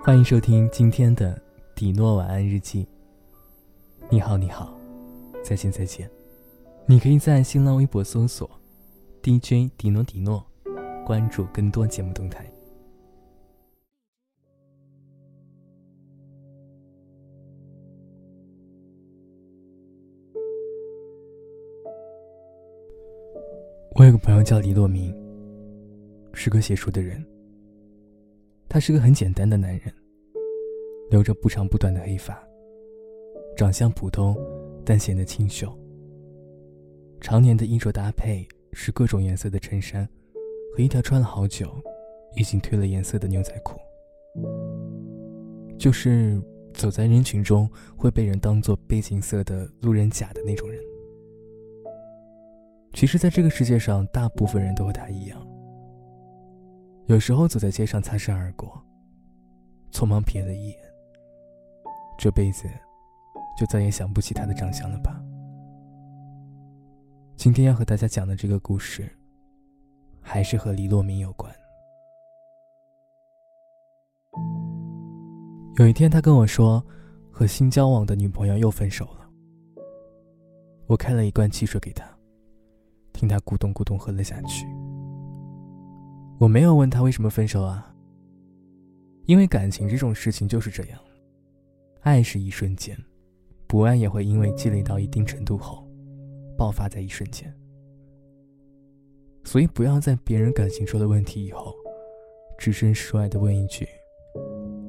欢迎收听今天的迪诺晚安日记。你好，你好，再见，再见。你可以在新浪微博搜索 “DJ 迪诺迪诺”，关注更多节目动态。我有个朋友叫李洛明，是个写书的人。他是个很简单的男人，留着不长不短的黑发，长相普通，但显得清秀。常年的衣着搭配是各种颜色的衬衫和一条穿了好久、已经褪了颜色的牛仔裤，就是走在人群中会被人当做背景色的路人甲的那种人。其实，在这个世界上，大部分人都和他一样。有时候走在街上擦身而过，匆忙瞥了一眼，这辈子就再也想不起他的长相了吧？今天要和大家讲的这个故事，还是和黎洛明有关。有一天，他跟我说，和新交往的女朋友又分手了。我开了一罐汽水给他，听他咕咚咕咚喝了下去。我没有问他为什么分手啊，因为感情这种事情就是这样，爱是一瞬间，不爱也会因为积累到一定程度后，爆发在一瞬间。所以不要在别人感情出了问题以后，置身事外的问一句：“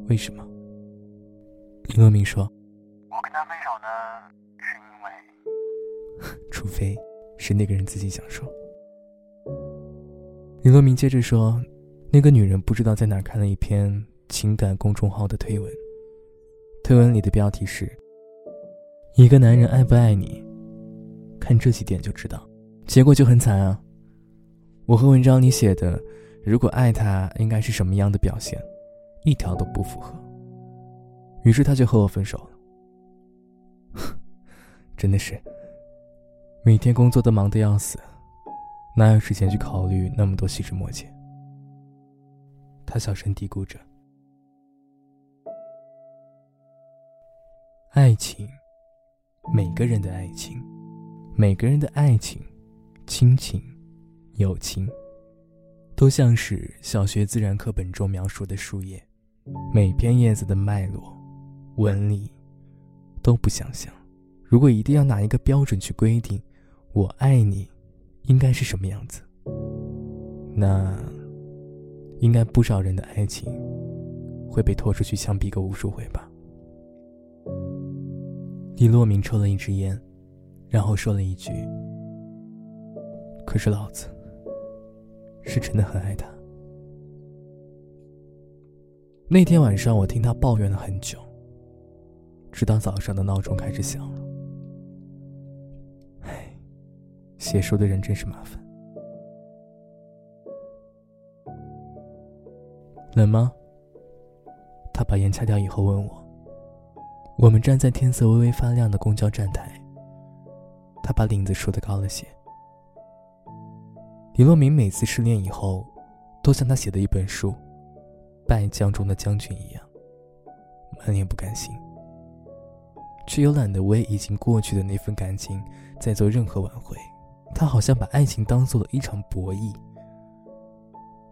为什么？”林洛明说：“我跟他分手呢，是因为，除非是那个人自己想说。”李洛明接着说：“那个女人不知道在哪看了一篇情感公众号的推文，推文里的标题是‘一个男人爱不爱你，看这几点就知道’，结果就很惨啊！我和文章里写的‘如果爱他应该是什么样的表现’，一条都不符合。于是他就和我分手了。真的是，每天工作都忙得要死。”哪有时间去考虑那么多细枝末节？他小声嘀咕着：“爱情，每个人的爱情，每个人的爱情，亲情，友情，都像是小学自然课本中描述的树叶，每片叶子的脉络、纹理都不相像。如果一定要拿一个标准去规定，我爱你。”应该是什么样子？那应该不少人的爱情会被拖出去枪毙个无数回吧。李洛明抽了一支烟，然后说了一句：“可是老子是真的很爱他。”那天晚上，我听他抱怨了很久，直到早上的闹钟开始响了。写书的人真是麻烦。冷吗？他把烟掐掉以后问我。我们站在天色微微发亮的公交站台。他把领子梳得高了些。李洛明每次失恋以后，都像他写的一本书《败将中的将军》一样，满脸不甘心，却又懒得为已经过去的那份感情再做任何挽回。他好像把爱情当做了一场博弈，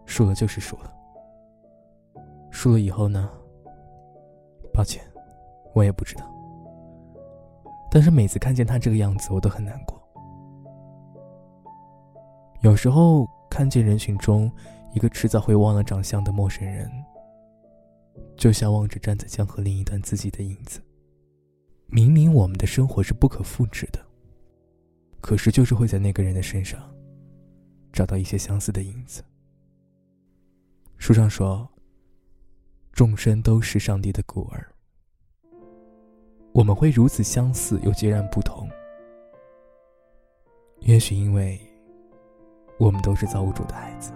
输了就是输了。输了以后呢？抱歉，我也不知道。但是每次看见他这个样子，我都很难过。有时候看见人群中一个迟早会忘了长相的陌生人，就像望着站在江河另一端自己的影子。明明我们的生活是不可复制的。可是，就是会在那个人的身上找到一些相似的影子。书上说，众生都是上帝的孤儿。我们会如此相似又截然不同，也许因为我们都是造物主的孩子。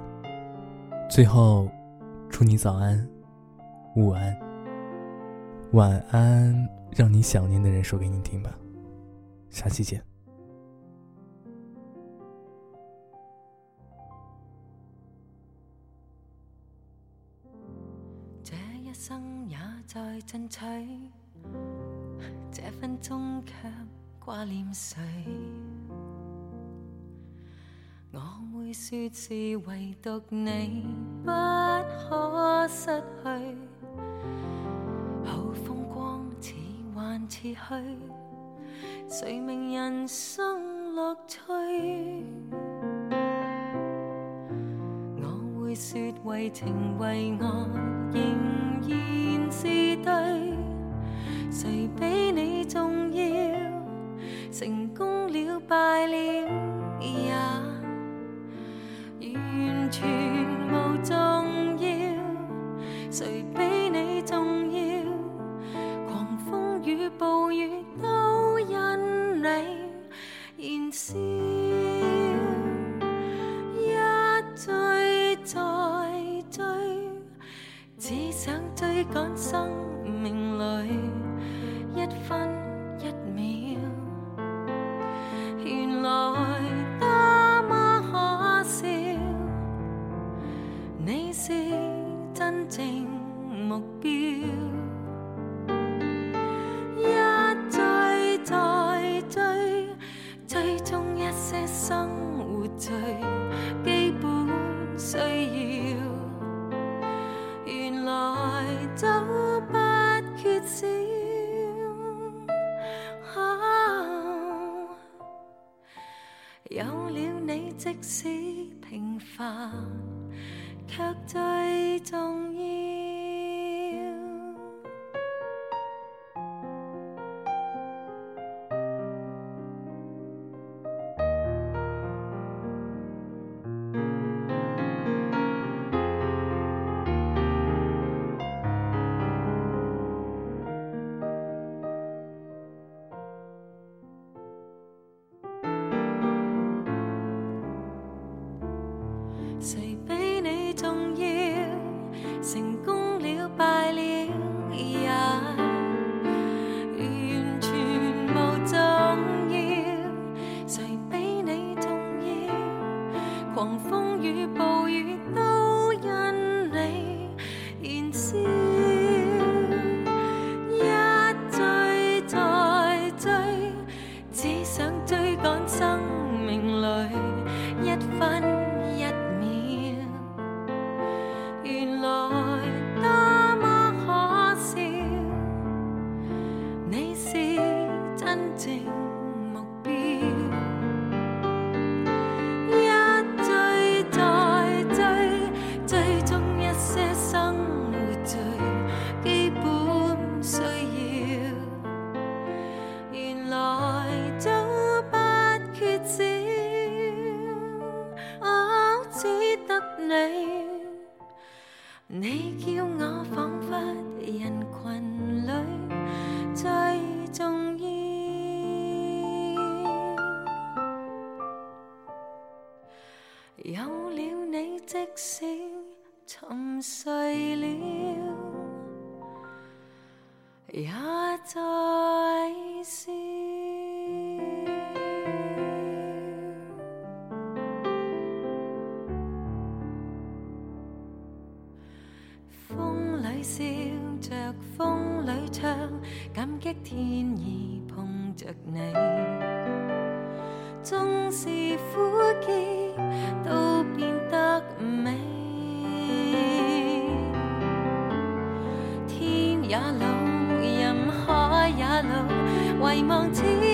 最后，祝你早安、午安、晚安，让你想念的人说给你听吧。下期见。一生也在进取，这分钟却挂念谁？我会说是唯独你不可失去，好风光似幻似虚，谁明人生乐趣？我会说为情为爱仍然是对，谁比你重要？成功了败了也完全无重要，谁比最基本需要。原来早不缺少。啊有了你，即使平凡，却最重要。你叫我仿佛人群里最重要。有了你，即使沉睡了，也在笑。着你。纵是苦涩，都变得美。天也老，人海也老，遗忘此爱